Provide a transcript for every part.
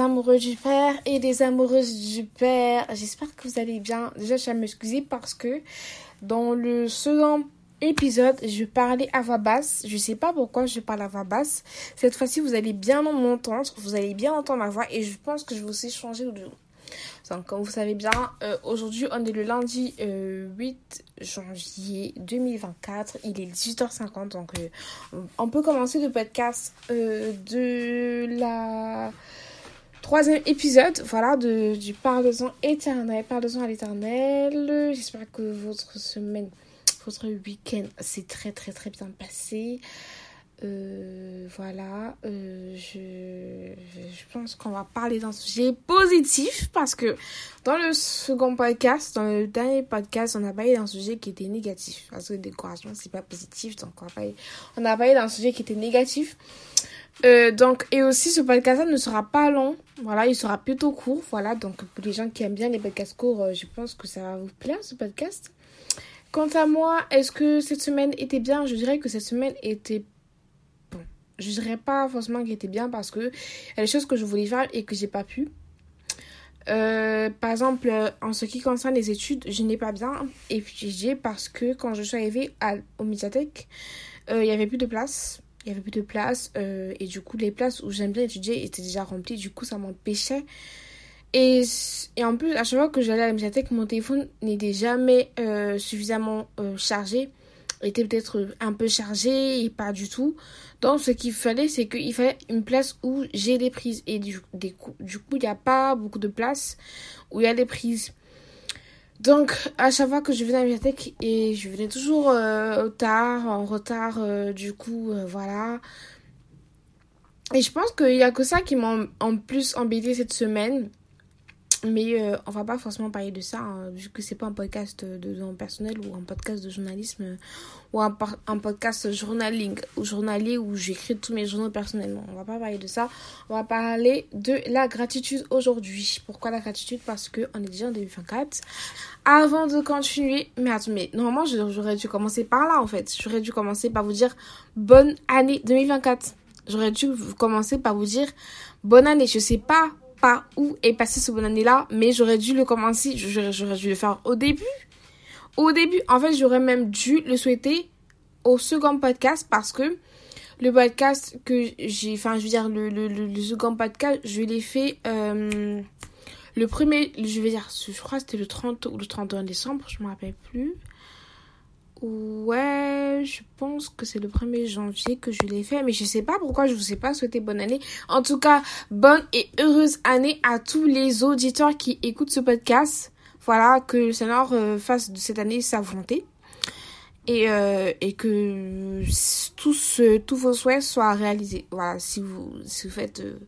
amoureux du père et les amoureuses du père. J'espère que vous allez bien. Déjà, je vais m'excuser parce que dans le second épisode, je parlais à voix basse. Je sais pas pourquoi je parle à voix basse. Cette fois-ci, vous allez bien m'entendre. Vous allez bien entendre ma voix et je pense que je vais aussi changer de donc, comme vous savez bien, euh, aujourd'hui, on est le lundi 8 euh, janvier 2024. Il est 18h50. Donc, euh, on peut commencer le podcast de la troisième épisode. Voilà, de, du Parle-en éternel. Parle-en à l'éternel. J'espère que votre semaine, votre week-end s'est très, très, très bien passé. Euh, voilà, euh, je, je, pense qu'on va parler d'un sujet positif parce que dans le second podcast, dans le dernier podcast, on a parlé d'un sujet qui était négatif. Parce que le décoration, c'est pas positif, donc on, va parler, on a parlé d'un sujet qui était négatif. Euh, donc, et aussi, ce podcast-là ne sera pas long. Voilà, il sera plutôt court. Voilà, donc pour les gens qui aiment bien les podcasts courts, je pense que ça va vous plaire ce podcast. Quant à moi, est-ce que cette semaine était bien? Je dirais que cette semaine était je dirais pas forcément qu'il était bien parce que il y a des choses que je voulais faire et que j'ai pas pu. Euh, par exemple, en ce qui concerne les études, je n'ai pas bien étudié parce que quand je suis arrivée à, au médiathèque, euh, il y avait plus de place. Il y avait plus de place euh, et du coup, les places où j'aime bien étudier étaient déjà remplies. Du coup, ça m'empêchait. Et, et en plus, à chaque fois que j'allais à la médiathèque, mon téléphone n'était jamais suffisamment chargé était peut-être un peu chargé et pas du tout. Donc ce qu'il fallait, c'est qu'il fallait une place où j'ai des prises. Et du, coup, il n'y a pas beaucoup de places où il y a des prises. Donc à chaque fois que je venais à la bibliothèque, et je venais toujours euh, tard, en retard, euh, du coup, euh, voilà. Et je pense qu'il n'y a que ça qui m'a en plus embêté cette semaine. Mais euh, on va pas forcément parler de ça, hein, vu que c'est pas un podcast de développement personnel ou un podcast de journalisme euh, ou un, un, podcast journaling ou journalier où j'écris tous mes journaux personnellement. On va pas parler de ça. On va parler de la gratitude aujourd'hui. Pourquoi la gratitude? Parce que on est déjà en 2024. Avant de continuer, mais attends, mais normalement j'aurais dû commencer par là en fait. J'aurais dû commencer par vous dire bonne année 2024. J'aurais dû commencer par vous dire bonne année. Je sais pas pas où est passé ce bon année-là, mais j'aurais dû le commencer, j'aurais dû le faire au début. Au début, en fait, j'aurais même dû le souhaiter au second podcast parce que le podcast que j'ai, enfin, je veux dire, le, second podcast, je l'ai fait euh, le premier, je vais dire, je crois que c'était le 30 ou le 31 décembre, je me rappelle plus. Ouais, je pense que c'est le 1er janvier que je l'ai fait, mais je sais pas pourquoi je vous ai pas souhaité bonne année. En tout cas, bonne et heureuse année à tous les auditeurs qui écoutent ce podcast. Voilà, que le Seigneur euh, fasse de cette année sa volonté. Et, euh, que tous, tous vos souhaits soient réalisés. Voilà, si vous, vous faites euh,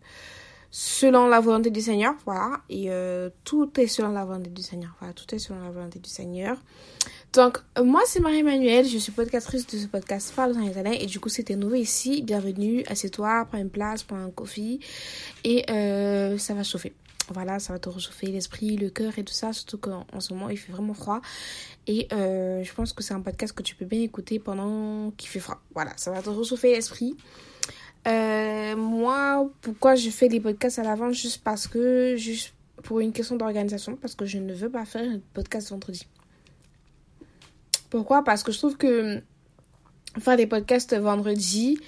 selon la volonté du Seigneur, voilà. Et tout est selon la volonté du Seigneur. Voilà, tout est selon la volonté du Seigneur. Donc, euh, moi, c'est Marie-Emmanuelle, je suis podcastrice de ce podcast Parle dans les et du coup, c'était nouveau ici. Bienvenue, assieds-toi, prends une place, prends un coffee, et euh, ça va chauffer. Voilà, ça va te réchauffer l'esprit, le cœur et tout ça, surtout qu'en ce moment, il fait vraiment froid. Et euh, je pense que c'est un podcast que tu peux bien écouter pendant qu'il fait froid. Voilà, ça va te réchauffer l'esprit. moi, pourquoi je fais les podcasts à l'avance? Juste parce que, juste pour une question d'organisation, parce que je ne veux pas faire un podcast vendredi. Pourquoi? Parce que je trouve que faire des podcasts vendredi,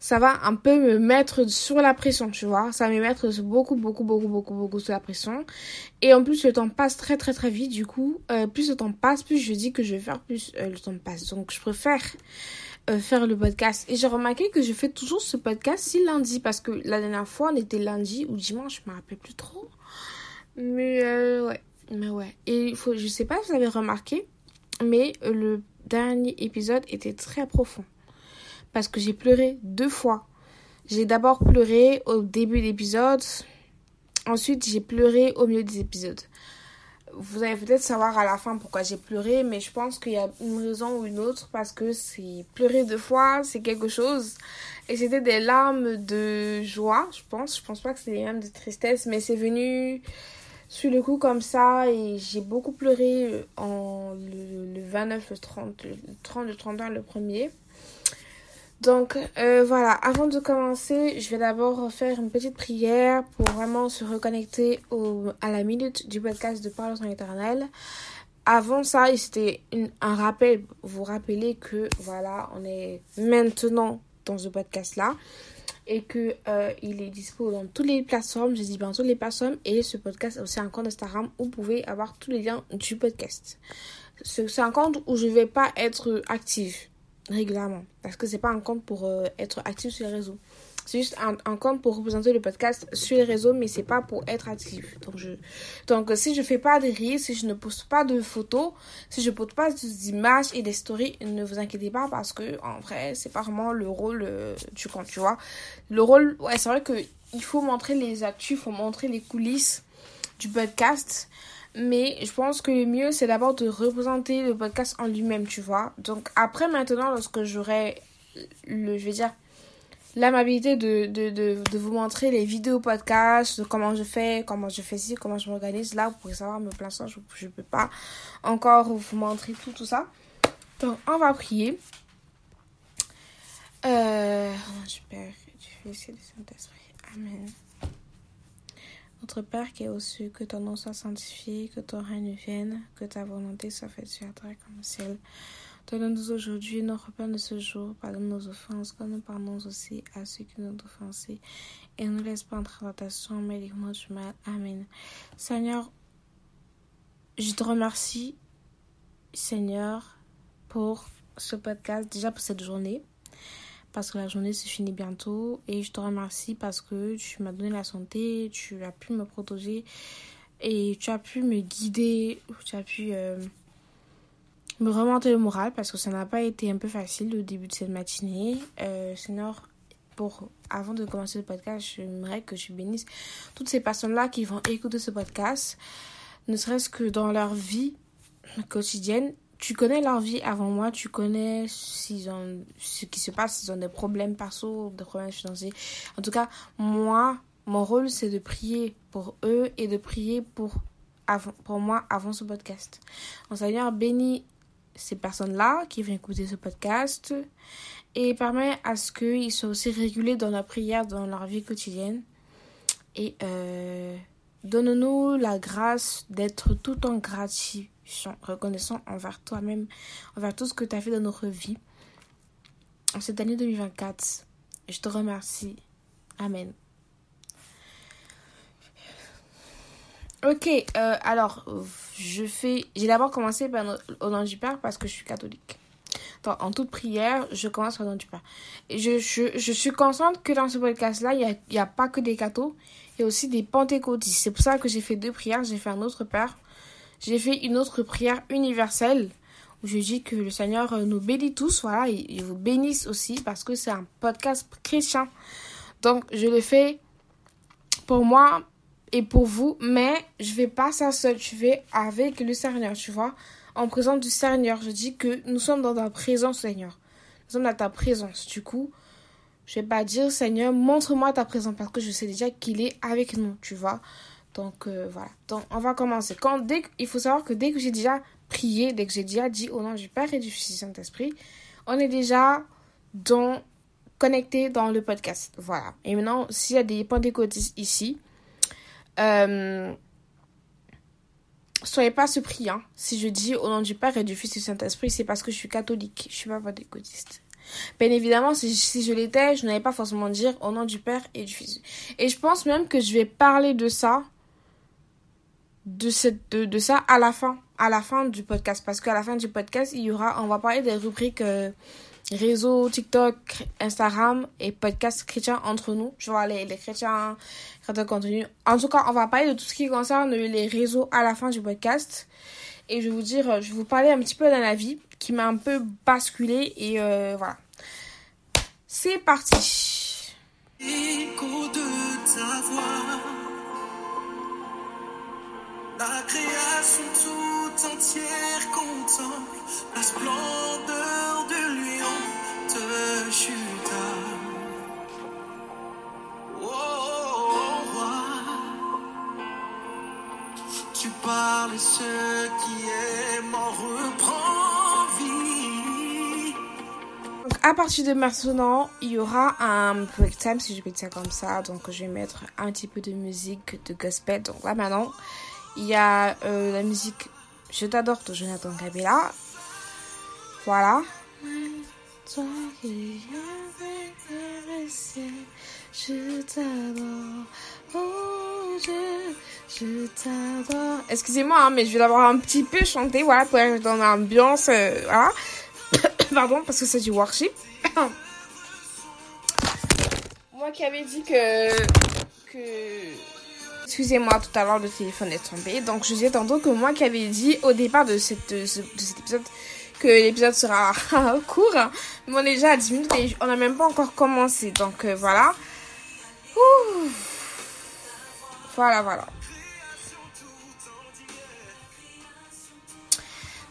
ça va un peu me mettre sur la pression, tu vois? Ça va me mettre beaucoup, beaucoup, beaucoup, beaucoup, beaucoup sur la pression. Et en plus, le temps passe très, très, très vite. Du coup, euh, plus le temps passe, plus je dis que je vais faire, plus euh, le temps passe. Donc, je préfère euh, faire le podcast. Et j'ai remarqué que je fais toujours ce podcast si lundi. Parce que la dernière fois, on était lundi ou dimanche, je me rappelle plus trop. Mais ouais. Mais ouais. Et faut, je sais pas si vous avez remarqué, mais le dernier épisode était très profond. Parce que j'ai pleuré deux fois. J'ai d'abord pleuré au début de l'épisode. Ensuite, j'ai pleuré au milieu des épisodes. Vous allez peut-être savoir à la fin pourquoi j'ai pleuré, mais je pense qu'il y a une raison ou une autre parce que c'est pleurer deux fois, c'est quelque chose. Et c'était des larmes de joie, je pense. Je pense pas que c'est des larmes de tristesse, mais c'est venu sur le coup comme ça et j'ai beaucoup pleuré euh, en le, 29, le 30, le 30, le 31, le premier. Donc euh, voilà, avant de commencer, je vais d'abord faire une petite prière pour vraiment se reconnecter à la minute du podcast de Parole en éternel. Avant ça, c'était un rappel, vous rappelez que voilà, on est maintenant dans ce podcast-là et que euh, il est dispo dans toutes les plateformes, je dis bien toutes les plateformes et ce podcast a aussi un compte Instagram où vous pouvez avoir tous les liens du podcast. C'est un compte où je vais pas être active régulièrement. Parce que c'est pas un compte pour euh, être actif sur les réseaux. C'est juste un, compte pour représenter le podcast sur les réseaux, mais c'est pas pour être actif. Donc, je, donc si je fais pas de reels, si je ne poste pas de photos, si je poste pas d'images et des stories, ne vous inquiétez pas parce que en vrai, c'est pas vraiment le rôle euh, du compte, tu vois. Le rôle, ouais, c'est vrai que il faut montrer les actus, il faut montrer les coulisses du podcast. Mais je pense que le mieux, c'est d'abord de représenter le podcast en lui-même, tu vois. Donc après, maintenant, lorsque j'aurai le, je vais dire, l'amabilité de, de, de, de, vous montrer les vidéos podcast, de comment je fais, comment je fais ci, comment je m'organise, là, vous pourrez savoir, mais plein je ne peux pas encore vous montrer tout, tout ça. Donc, on va prier. Euh, Père, du Fils et du Saint-Esprit. Amen. Notre Père qui est au ciel, que ton nom soit sanctifié, que ton règne vienne, que ta volonté soit faite sur la terre comme au ciel. Donne-nous aujourd'hui nos repas de ce jour. Pardonne nos offenses, comme nous pardonnons aussi à ceux qui nous ont offensés. Et ne nous laisse pas entrer en tentation, mais livre-nous du mal. Amen. Seigneur, je te remercie, Seigneur, pour ce podcast, déjà pour cette journée parce que la journée se finit bientôt et je te remercie parce que tu m'as donné la santé, tu as pu me protéger et tu as pu me guider, tu as pu euh, me remonter le moral parce que ça n'a pas été un peu facile au début de cette matinée. Euh, pour, avant de commencer le podcast, j'aimerais que tu bénisses toutes ces personnes-là qui vont écouter ce podcast, ne serait-ce que dans leur vie quotidienne tu connais leur vie avant moi, tu connais s'ils ont, ce qui se passe, s'ils ont des problèmes perso, des problèmes financiers. En tout cas, moi, mon rôle, c'est de prier pour eux et de prier pour, pour moi avant ce podcast. Donc, Seigneur, bénis ces personnes-là qui viennent écouter ce podcast et permet à ce qu'ils soient aussi régulés dans la prière, dans leur vie quotidienne. Et euh, donne-nous la grâce d'être tout en gratitude reconnaissant envers toi-même, envers tout ce que tu as fait dans notre vie. En cette année 2024, je te remercie. Amen. Ok, euh, alors, je fais. J'ai d'abord commencé par, au nom du Père parce que je suis catholique. En toute prière, je commence au nom du Père. Et je, je, je suis consciente que dans ce podcast-là, il n'y a, a pas que des cathos, il y a aussi des pentecôtistes. C'est pour ça que j'ai fait deux prières. J'ai fait un autre Père j'ai fait une autre prière universelle où je dis que le Seigneur nous bénit tous, voilà, et, vous bénisse aussi parce que c'est un podcast chrétien. Donc, je le fais pour moi et pour vous, mais je vais pas ça seul, je vais avec le Seigneur, tu vois, en présence du Seigneur. Je dis que nous sommes dans ta présence, Seigneur. Nous sommes dans ta présence. Du coup, je vais pas dire, Seigneur, montre-moi ta présence parce que je sais déjà qu'il est avec nous, tu vois. Donc euh, voilà. Donc on va commencer. Quand, il faut savoir que dès que j'ai déjà prié, dès que j'ai déjà dit au nom du Père et du Fils et Saint-Esprit, on est déjà connecté dans le podcast. Voilà. Et maintenant, s'il y a des pentecôtistes ici, euh, soyez pas surpris. Hein. Si je dis au nom du Père et du Fils et du Saint-Esprit, c'est parce que je suis catholique. Je suis pas pentecôtiste. Bien évidemment, si, je l'étais, je n'allais pas forcément dire au nom du Père et du Fils. Et je pense même que je vais parler de ça de, cette, de, ça à la fin, à la fin du podcast. Parce qu'à la fin du podcast, il y aura, on va parler des rubriques euh, réseau, TikTok, Instagram et podcast chrétien entre nous. Je vois les, les chrétiens, chrétiens contenu. En tout cas, on va parler de tout ce qui concerne les réseaux à la fin du podcast. Et je vais vous dire, je vais vous parler un petit peu d'un avis qui m'a un peu basculé et euh, voilà. C'est parti. Écho de ta voix. La création tout entière contemple la splendeur de lion te chuta. Oh, roi, tu parles ce qui est mort reprend vie. à partir de maintenant, il y aura un break time, si je peux dire comme ça. Donc, je vais mettre un petit peu de musique de gospel. Donc là, maintenant, il y a euh, la musique Je t'adore de Jonathan Cabella. Voilà. je t'adore. Oh, je, je t'adore. Excusez-moi, hein, mais je vais d'abord un petit peu chanter, voilà, pour être dans l'ambiance, euh, voilà. Pardon, parce que c'est du worship. Moi qui avais dit que... que... Excusez-moi, tout à l'heure, le téléphone est tombé. Donc, je disais tantôt que moi qui avais dit au départ de, cet épisode que l'épisode sera court. Mais on est déjà à 10 minutes et on n'a même pas encore commencé. Donc, euh, voilà. Voilà, voilà.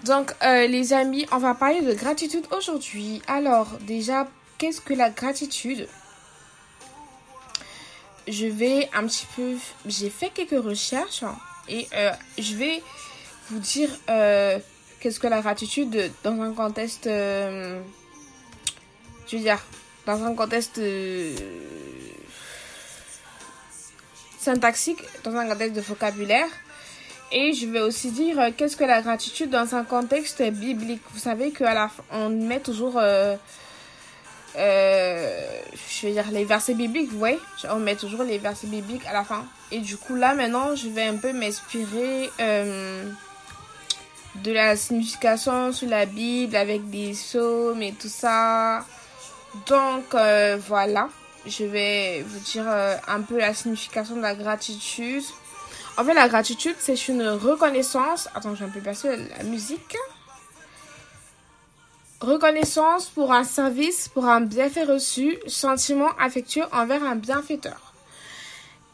Donc, euh, les amis, on va parler de gratitude aujourd'hui. Alors, déjà, qu'est-ce que la gratitude? Je vais un petit peu... J'ai fait quelques recherches et euh, je vais vous dire euh, qu'est-ce que la gratitude dans un contexte... je veux dire, dans un contexte syntaxique, dans un contexte de vocabulaire. Et je vais aussi dire euh, qu'est-ce que la gratitude dans un contexte biblique. Vous savez qu'à la on met toujours, euh, euh, je vais dire les versets bibliques, vous voyez, on met toujours les versets bibliques à la fin. Et du coup là maintenant, je vais un peu m'inspirer de la signification sur la Bible avec des psaumes et tout ça. Donc voilà, je vais vous dire un peu la signification de la gratitude. En fait, la gratitude, c'est une reconnaissance. Attends, je vais un peu passer la musique. Reconnaissance pour un service, pour un bienfait reçu, sentiment affectueux envers un bienfaiteur.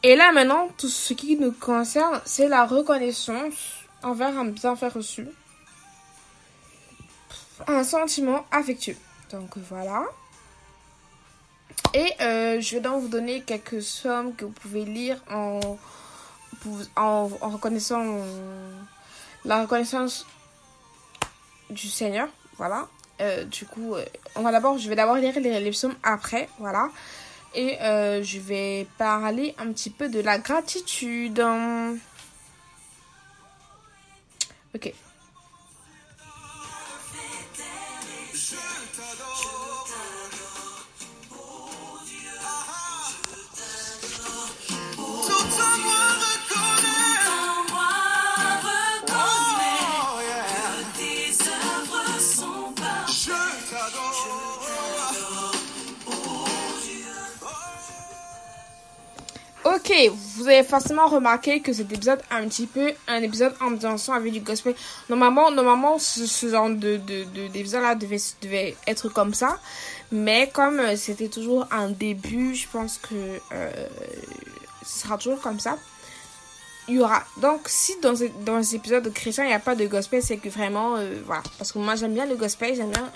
Et là, maintenant, tout ce qui nous concerne, c'est la reconnaissance envers un bienfait reçu. Un sentiment affectueux. Donc voilà. Et euh, je vais donc vous donner quelques sommes que vous pouvez lire en en, reconnaissant la reconnaissance du Seigneur. Voilà. Euh, du coup, euh, on va d'abord, je vais d'abord lire les, les, psaumes après, voilà. Et euh, je vais parler un petit peu de la gratitude. Ok. Ok, vous avez forcément remarqué que cet épisode est un petit peu un épisode ambiançant avec du gospel. Normalement, normalement ce, genre de, de, d'épisode là devait, devait être comme ça. Mais comme euh, c'était toujours un début, je pense que euh, ce sera toujours comme ça. Il y aura. Donc, si dans, dans ces épisodes chrétiens, il n'y a pas de gospel, c'est que vraiment, euh, voilà. Parce que moi, j'aime bien le gospel, j'aime bien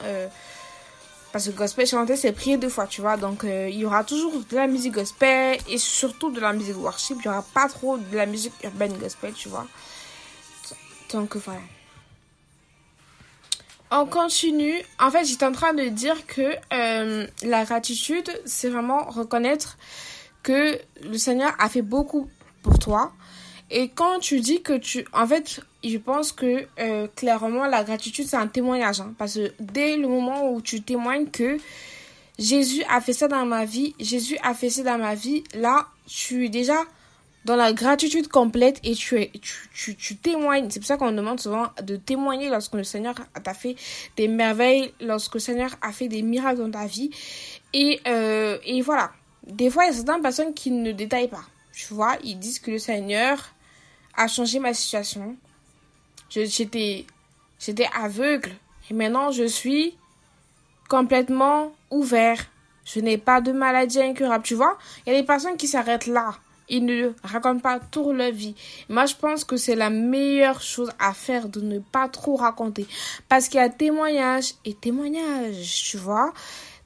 parce que gospel chanter, c'est prier deux fois, tu vois. Donc, euh, il y aura toujours de la musique gospel et surtout de la musique worship. Il n'y aura pas trop de la musique urbaine gospel, tu vois. Donc, voilà. On continue. En fait, j'étais en train de dire que euh, la gratitude, c'est vraiment reconnaître que le Seigneur a fait beaucoup pour toi. Et quand tu dis que tu... En fait, je pense que euh, clairement la gratitude c'est un témoignage hein, parce que dès le moment où tu témoignes que Jésus a fait ça dans ma vie, Jésus a fait ça dans ma vie, là tu es déjà dans la gratitude complète et tu, es, tu, tu, témoignes. C'est pour ça qu'on demande souvent de témoigner lorsque le Seigneur t'a fait des merveilles, lorsque le Seigneur a fait des miracles dans ta vie. Et, euh, et voilà. Des fois, il y a certaines personnes qui ne détaillent pas. Tu vois, ils disent que le Seigneur a changé ma situation, J'étais, aveugle. Et maintenant, je suis complètement ouvert. Je n'ai pas de maladie incurable. Tu vois, il y a des personnes qui s'arrêtent là. Ils ne racontent pas toute leur vie. Moi, je pense que c'est la meilleure chose à faire de ne pas trop raconter. Parce qu'il y a témoignage et témoignage, tu vois.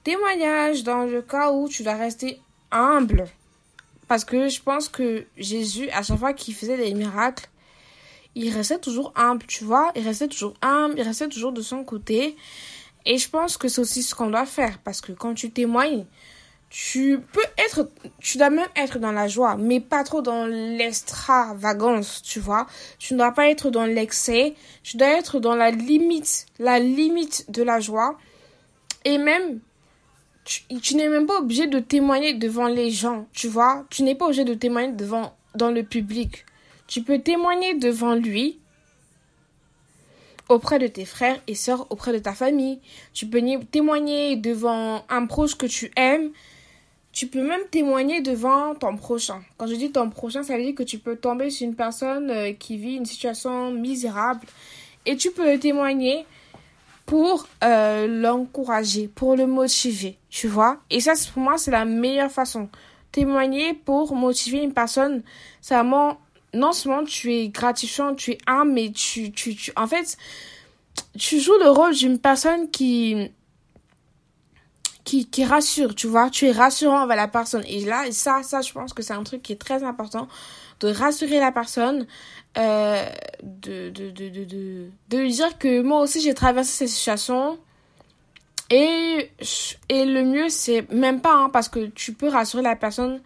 Témoignage dans le cas où tu dois rester humble. Parce que je pense que Jésus, à chaque fois qu'il faisait des miracles, il restait toujours humble, tu vois. Il restait toujours humble, il restait toujours de son côté. Et je pense que c'est aussi ce qu'on doit faire parce que quand tu témoignes, tu peux être, tu dois même être dans la joie, mais pas trop dans l'extravagance, tu vois. Tu ne dois pas être dans l'excès, tu dois être dans la limite, la limite de la joie. Et même, tu, n'es même pas obligé de témoigner devant les gens, tu vois. Tu n'es pas obligé de témoigner devant, dans le public. Tu peux témoigner devant lui, auprès de tes frères et sœurs, auprès de ta famille. Tu peux témoigner devant un proche que tu aimes. Tu peux même témoigner devant ton prochain. Quand je dis ton prochain, ça veut dire que tu peux tomber sur une personne euh, qui vit une situation misérable et tu peux témoigner pour euh, l'encourager, pour le motiver, tu vois. Et ça, pour moi, c'est la meilleure façon. Témoigner pour motiver une personne, c'est vraiment non seulement tu es gratifiant, tu es âme, mais tu, tu, tu, en fait, tu joues le rôle d'une personne qui, qui, qui rassure, tu vois, tu es rassurant avec la personne. Et là, ça, ça, je pense que c'est un truc qui est très important, de rassurer la personne, euh, de, de, de, de, dire que moi aussi j'ai traversé cette situation. Et, et le mieux, c'est même pas, hein, parce que tu peux rassurer la personne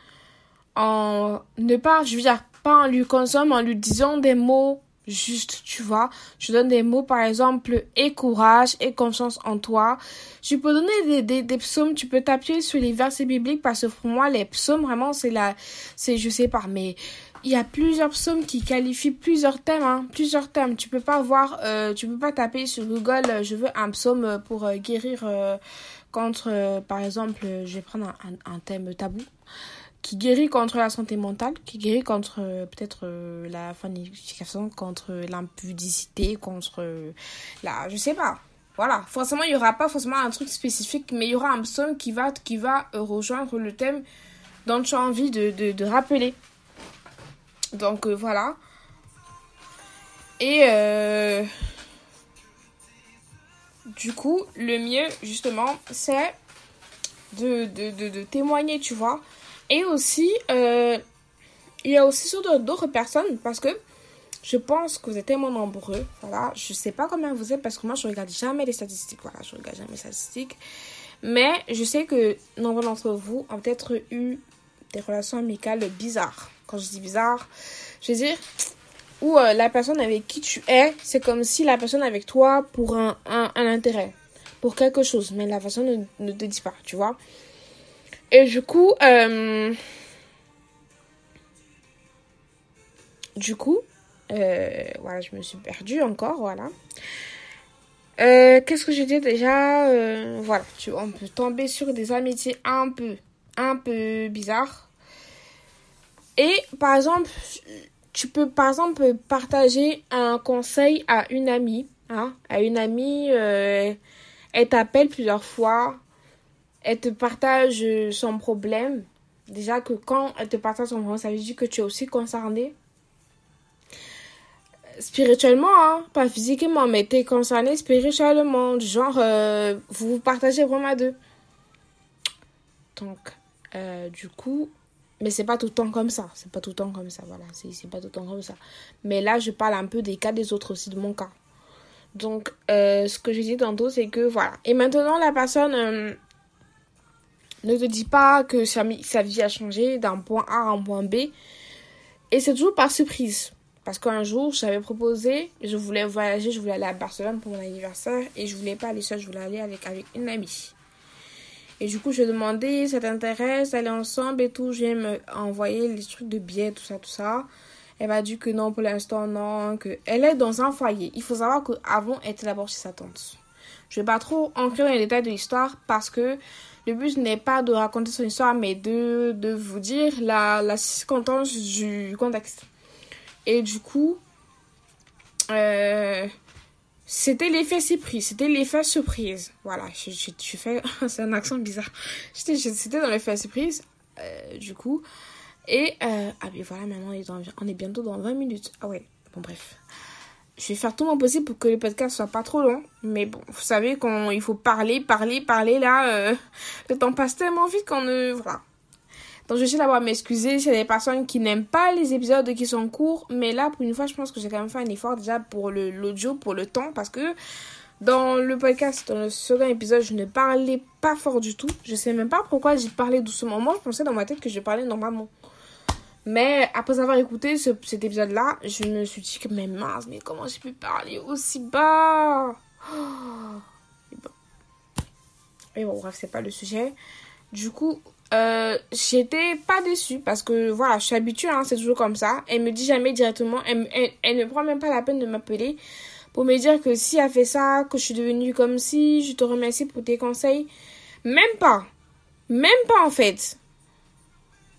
en ne pas, je veux dire, pas en lui consomme, en lui disant des mots juste, tu vois. Je donne des mots, par exemple, et courage, et confiance en toi. Tu peux donner des, des, des psaumes, tu peux t'appuyer sur les versets bibliques, parce que pour moi, les psaumes, vraiment, c'est la, c'est, je sais pas, mais il y a plusieurs psaumes qui qualifient plusieurs thèmes, hein, plusieurs thèmes. Tu peux pas voir, euh, tu peux pas taper sur Google, euh, je veux un psaume pour euh, guérir contre, par exemple, je vais prendre un, thème tabou qui guérit contre la santé mentale, qui guérit contre peut-être la fanification, contre l'impudicité, contre la... Je sais pas. Voilà. Forcément, il y aura pas forcément un truc spécifique, mais il y aura un psaume qui va, qui va rejoindre le thème dont tu as envie de, de rappeler. Donc voilà. Et du coup, le mieux, justement, c'est de, témoigner, tu vois. Et aussi, euh, il y a aussi sur d'autres personnes parce que je pense que vous êtes tellement nombreux. Voilà, je sais pas combien vous êtes parce que moi je regarde jamais les statistiques. Voilà, je regarde jamais les statistiques. Mais je sais que nombre d'entre vous ont peut-être eu des relations amicales bizarres. Quand je dis bizarre, je veux dire où euh, la personne avec qui tu es, c'est comme si la personne avec toi pour un, un, intérêt, pour quelque chose, mais la personne ne, te dit pas, tu vois. Et du coup, euh, du coup, euh, voilà, je me suis perdue encore, voilà. Qu'est-ce que j'ai dit déjà Voilà, tu, on peut tomber sur des amitiés un peu, un peu bizarres. Et par exemple, tu peux par exemple partager un conseil à une amie, hein, à une amie, elle t'appelle plusieurs fois, elle te partage son problème. Déjà que quand elle te partage son problème, ça veut dire que tu es aussi concerné. Spirituellement, hein, pas physiquement, mais tu es concerné spirituellement. Genre, euh, vous vous partagez vraiment à deux. Donc, euh, du coup, mais c'est pas tout le temps comme ça. C'est pas tout le temps comme ça, voilà. C'est pas tout le temps comme ça. Mais là, je parle un peu des cas des autres aussi, de mon cas. Donc, euh, ce que j'ai dit tantôt, c'est que voilà. Et maintenant, la personne ne te dis pas que sa, vie a changé d'un point A à un point B. Et c'est toujours par surprise. Parce qu'un jour, j'avais proposé, je voulais voyager, je voulais aller à Barcelone pour mon anniversaire. Et je voulais pas aller seule, je voulais aller avec, avec une amie. Et du coup, je demandé, ça t'intéresse d'aller ensemble et tout. Je vais me envoyer les trucs de billets, tout ça, tout ça. Elle m'a dit que non, pour l'instant, non. Que elle est dans un foyer. Il faut savoir qu'avant, elle était d'abord chez sa tante. Je vais pas trop entrer dans les détails de l'histoire parce que le but n'est pas de raconter son histoire, mais de, de vous dire la, la circonstance du contexte. Et du coup, euh, c'était l'effet surprise. C'était l'effet surprise. Voilà, je, je, fais. c'est un accent bizarre. C'était dans l'effet surprise, euh, du coup. Et, euh, ah, mais voilà, maintenant, on est bientôt dans 20 minutes. Ah ouais, bon, bref je vais faire tout mon possible pour que le podcast soit pas trop long. Mais bon, vous savez qu'il faut parler, parler, parler là. Euh, le temps passe tellement vite qu'on ne. Voilà. Donc je vais d'abord m'excuser a des personnes qui n'aiment pas les épisodes qui sont courts. Mais là, pour une fois, je pense que j'ai quand même fait un effort déjà pour l'audio, pour le temps. Parce que Dans le podcast, dans le second épisode, je ne parlais pas fort du tout. Je sais même pas pourquoi j'ai parlé doucement. Moi, je pensais dans ma tête que je parlais normalement. Mais après avoir écouté cet épisode-là, je me suis dit que, mais mince, mais comment j'ai pu parler aussi bas? Et bon, bref, c'est pas le sujet. Du coup, euh, j'étais pas déçue parce que voilà, je suis habituée, hein, c'est toujours comme ça. Elle me dit jamais directement, elle, elle, ne prend même pas la peine de m'appeler pour me dire que si elle fait ça, que je suis devenue comme si, je te remercie pour tes conseils. Même pas. Même pas en fait.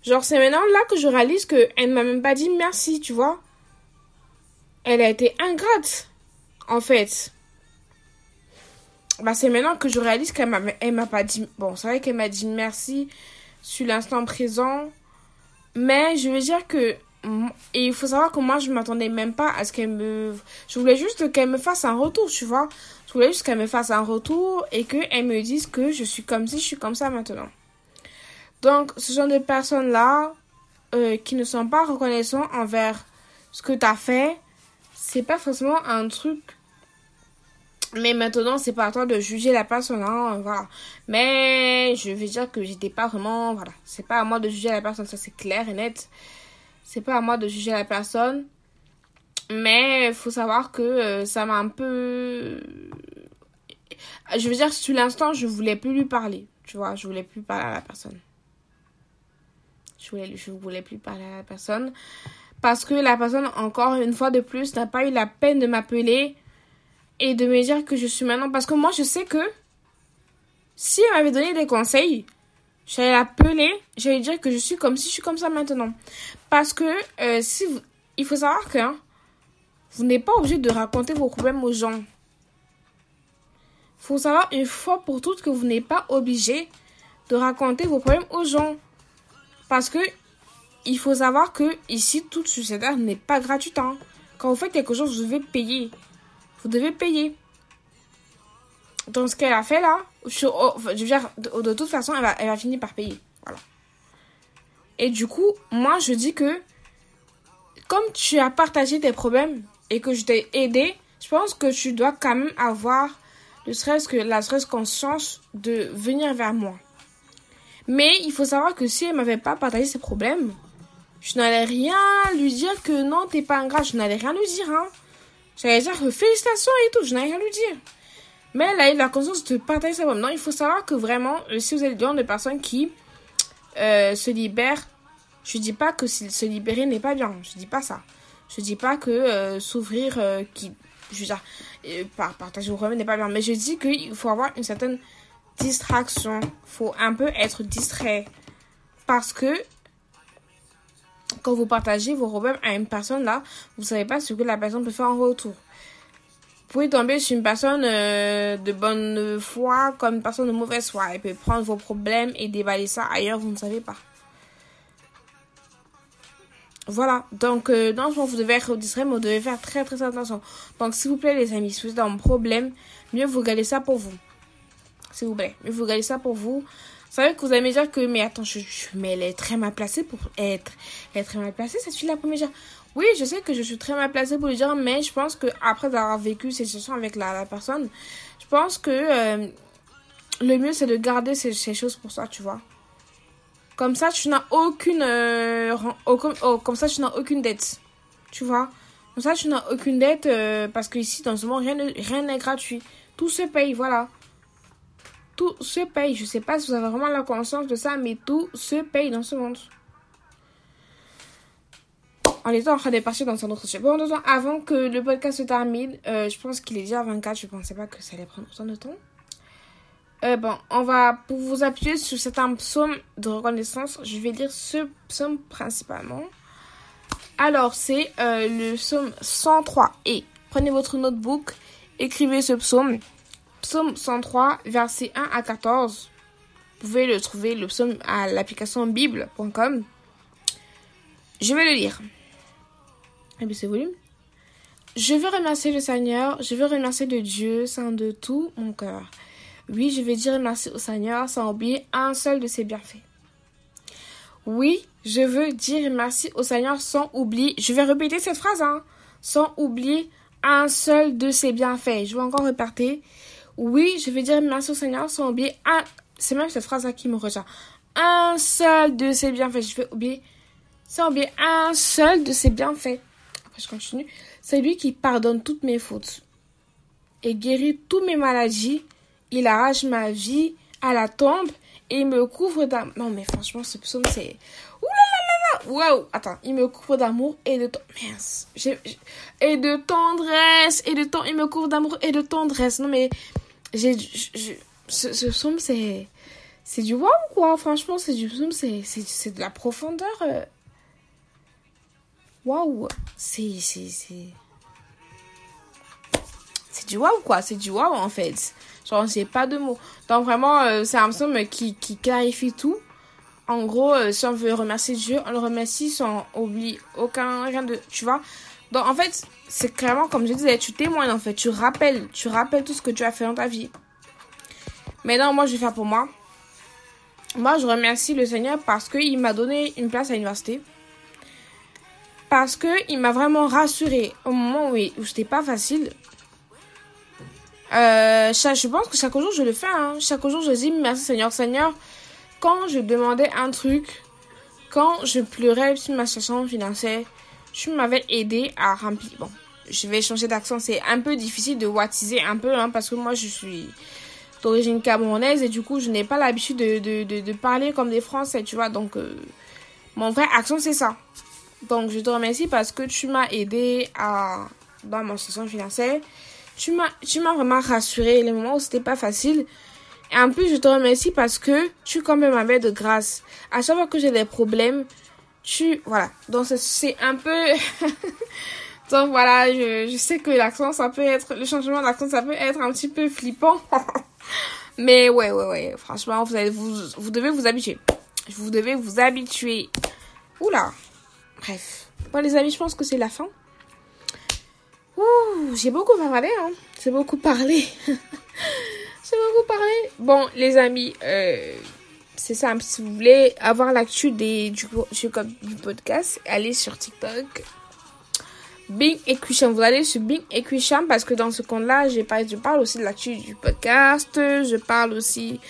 Genre, c'est maintenant là que je réalise qu'elle ne m'a même pas dit merci, tu vois. Elle a été ingrate, en fait. Bah, c'est maintenant que je réalise qu'elle m'a, m'a pas dit. Bon, c'est vrai qu'elle m'a dit merci sur l'instant présent. Mais je veux dire que. Et il faut savoir que moi, je m'attendais même pas à ce qu'elle me. Je voulais juste qu'elle me fasse un retour, tu vois. Je voulais juste qu'elle me fasse un retour et qu'elle me dise que je suis comme si je suis comme ça maintenant. Donc, ce genre de personnes-là, euh, qui ne sont pas reconnaissants envers ce que tu as fait, c'est pas forcément un truc. Mais maintenant, c'est pas à toi de juger la personne, hein, voilà. Mais je veux dire que j'étais pas vraiment, voilà. C'est pas à moi de juger la personne, ça c'est clair et net. C'est pas à moi de juger la personne. Mais faut savoir que euh, ça m'a un peu. Je veux dire, sur l'instant, je voulais plus lui parler. Tu vois, je voulais plus parler à la personne. Je voulais, je voulais plus parler à la personne. Parce que la personne, encore une fois de plus, n'a pas eu la peine de m'appeler et de me dire que je suis maintenant. Parce que moi, je sais que si elle m'avait donné des conseils, j'allais l'appeler, j'allais dire que je suis comme si je suis comme ça maintenant. Parce que euh, si vous, il faut savoir que hein, vous n'êtes pas obligé de raconter vos problèmes aux gens. Il faut savoir une fois pour toutes que vous n'êtes pas obligé de raconter vos problèmes aux gens. Parce que il faut savoir que ici, toute suicidaire n'est pas gratuite. Hein. Quand vous faites quelque chose, vous devez payer. Vous devez payer. Donc, ce qu'elle a fait là, je, oh, dire, de, toute façon, elle va, finir par payer. Voilà. Et du coup, moi, je dis que, comme tu as partagé tes problèmes et que je t'ai aidé, je pense que tu dois quand même avoir, que la serait conscience de venir vers moi. Mais il faut savoir que si elle m'avait pas partagé ses problèmes, je n'allais rien lui dire que non, t'es pas ingrat. Je n'allais rien lui dire, hein. J'allais dire félicitations et tout. Je n'allais rien lui dire. Mais elle a eu la conscience de partager problèmes. Non, il faut savoir que vraiment, euh, si vous êtes le genre de personnes qui euh, se libèrent, je dis pas que se libérer n'est pas bien. Je dis pas ça. Je dis pas que euh, s'ouvrir, qui, je veux dire, partager vos problèmes n'est pas bien. Mais je dis qu'il faut avoir une certaine distraction. Faut un peu être distrait. Parce que quand vous partagez vos problèmes à une personne là, vous savez pas ce que la personne peut faire en retour. Vous pouvez tomber sur une personne euh, de bonne foi comme une personne de mauvaise foi. Elle peut prendre vos problèmes et déballer ça ailleurs, vous ne savez pas. Voilà, donc euh, non, vous devez être distrait, mais vous devez faire très très attention. Donc s'il vous plaît les amis, si vous êtes un problème, mieux vous gardez ça pour vous s'il vous plaît. Mais vous regardez ça pour vous. Savez que vous allez me dire que, mais attends, je, mais elle est très mal placée pour être, elle est très mal placée, cette fille-là pour me dire. Oui, je sais que je suis très mal placée pour le dire, mais je pense que après avoir vécu cette situation avec la, personne, je pense que euh, le mieux c'est de garder ces, choses pour soi, tu vois. Comme ça, tu n'as aucune, euh, oh, comme ça, tu n'as aucune dette, tu vois. Comme ça, tu n'as aucune dette euh, parce que ici, dans ce monde, rien n'est gratuit. Tout se paye, voilà tout se paye. Je sais pas si vous avez vraiment la conscience de ça, mais tout se paye dans ce monde. On était en train de partir dans un autre sujet. Bon, avant que le podcast se termine, euh, je pense qu'il est déjà 24. Je pensais pas que ça allait prendre autant de temps. Euh, bon, on va, pour vous appuyer sur cet psaume de reconnaissance, je vais lire ce psaume principalement. Alors, c'est euh, le psaume 103. Et prenez votre notebook, écrivez ce psaume. Psaume 103, versets 1 à 14. Vous pouvez le trouver, le psaume, à l'application bible.com. Je vais le lire. Bien, c'est volume. Je veux remercier le Seigneur, je veux remercier le Dieu saint de tout mon cœur. Oui, je vais dire merci au Seigneur sans oublier un seul de ses bienfaits. Oui, je veux dire merci au Seigneur sans oublier, je vais répéter cette phrase, hein, sans oublier un seul de ses bienfaits. Je vais encore repartir. Oui, je vais dire merci au Seigneur sans oublier un. C'est même cette phrase-là qui me retient. Un seul de ses bienfaits. Je vais oublier. Sans oublier un seul de ses bienfaits. Après, je continue. C'est lui qui pardonne toutes mes fautes et guérit toutes mes maladies. Il arrache ma vie à la tombe et il me couvre d'amour. Non, mais franchement, ce psaume, c'est. Ouh là là là là Waouh Attends, il me couvre d'amour et de. Mince. Et de tendresse. Et de temps. Il me couvre d'amour et de tendresse. Non, mais. J'ai. Ce, ce psaume, c'est. C'est du waouh, quoi. Franchement, c'est du psaume, c'est de la profondeur. Waouh. C'est. C'est. C'est du waouh, quoi. C'est du waouh, en fait. Genre, j'ai pas de mots. Donc, vraiment, euh, c'est un psaume qui, qui clarifie tout. En gros, euh, si on veut remercier Dieu, on le remercie sans oublier aucun, rien de, tu vois. Donc, en fait, c'est clairement, comme je disais, tu témoignes, en fait. Tu rappelles, tu rappelles tout ce que tu as fait dans ta vie. Maintenant, moi, je vais faire pour moi. Moi, je remercie le Seigneur parce qu'il m'a donné une place à l'université. Parce qu'il m'a vraiment rassuré au moment où, où c'était pas facile. Euh, je pense que chaque jour, je le fais. Hein. Chaque jour, je dis merci Seigneur. Seigneur, quand je demandais un truc, quand je pleurais sur ma situation financière, tu m'avais aidé à remplir. Bon, je vais changer d'accent. C'est un peu difficile de wattiser un peu, hein, parce que moi, je suis d'origine camerounaise et du coup, je n'ai pas l'habitude de, parler comme des Français, tu vois. Donc, euh, mon vrai accent, c'est ça. Donc, je te remercie parce que tu m'as aidé à, dans ma situation financière tu m'as, vraiment rassuré les moments où c'était pas facile. Et en plus, je te remercie parce que tu quand même m'avais de grâce. À fois que j'ai des problèmes, tu, voilà. Donc, c'est un peu, donc voilà, je, je sais que l'accent, ça peut être, le changement d'accent, ça peut être un petit peu flippant. Mais ouais, ouais, ouais. Franchement, vous, allez, vous, vous devez vous habituer. Vous devez vous habituer. Oula. Bref. Bon, les amis, je pense que c'est la fin. Ouh, j'ai beaucoup parlé, hein. J'ai beaucoup parlé. j'ai beaucoup parlé. Bon, les amis, euh, c'est simple. Si vous voulez avoir l'actu du, du, du podcast, allez sur TikTok. Bing et. Vous allez sur Bing et parce que dans ce compte-là, je parle aussi de l'actu du podcast. Je parle aussi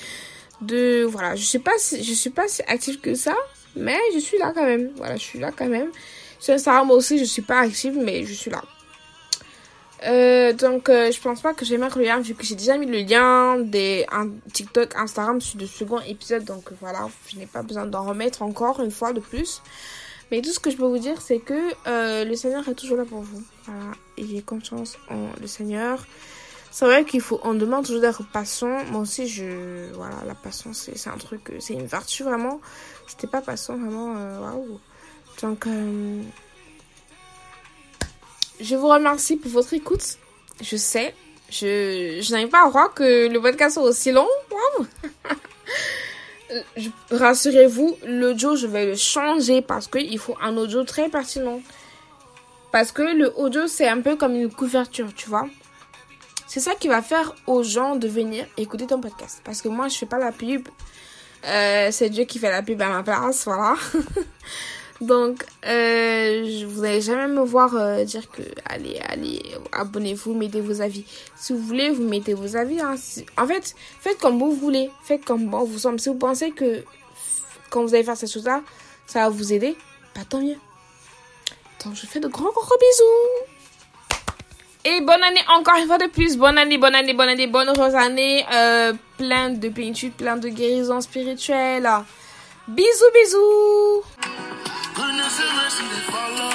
de, voilà, je sais pas je suis pas si active que ça, mais je suis là quand même. Voilà, je suis là quand même. Sur Instagram aussi, je suis pas active, mais je suis là. Euh, donc, euh, je pense pas que le lien vu que j'ai déjà mis le lien des TikTok, Instagram sur le second épisode. Donc voilà, je n'ai pas besoin d'en remettre encore une fois de plus. Mais tout ce que je peux vous dire, c'est que euh, le Seigneur est toujours là pour vous. Voilà, ayez confiance en le Seigneur. C'est vrai qu'il faut, on demande toujours d'être patient. Moi aussi, je, voilà, la patience, c'est un truc, c'est une vertu vraiment. J'étais pas patient vraiment, waouh. Donc, je vous remercie pour votre écoute. Je sais, je, n'arrive pas à croire que le podcast soit aussi long. Rassurez-vous, l'audio, je vais le changer parce qu'il faut un audio très pertinent. Parce que le audio, c'est un peu comme une couverture, tu vois. C'est ça qui va faire aux gens de venir écouter ton podcast. Parce que moi, je fais pas la pub. Euh, c'est Dieu qui fait la pub à ma place, voilà. Donc, euh, vous n'allez jamais me voir euh, dire que allez, allez, abonnez-vous, mettez vos avis. Si vous voulez, vous mettez vos avis. Hein. En fait, faites comme vous voulez. Faites comme bon vous semble. Si vous pensez que quand vous allez faire cette chose-là, ça va vous aider, bah, tant mieux. Donc, je fais de grands, gros bisous. Et bonne année encore une fois de plus. Bonne année, bonne année, bonne année, bonne heureuse année. Euh, plein de plénitude, plein de guérison spirituelle. Bisous, bisous. listen, listen, follow.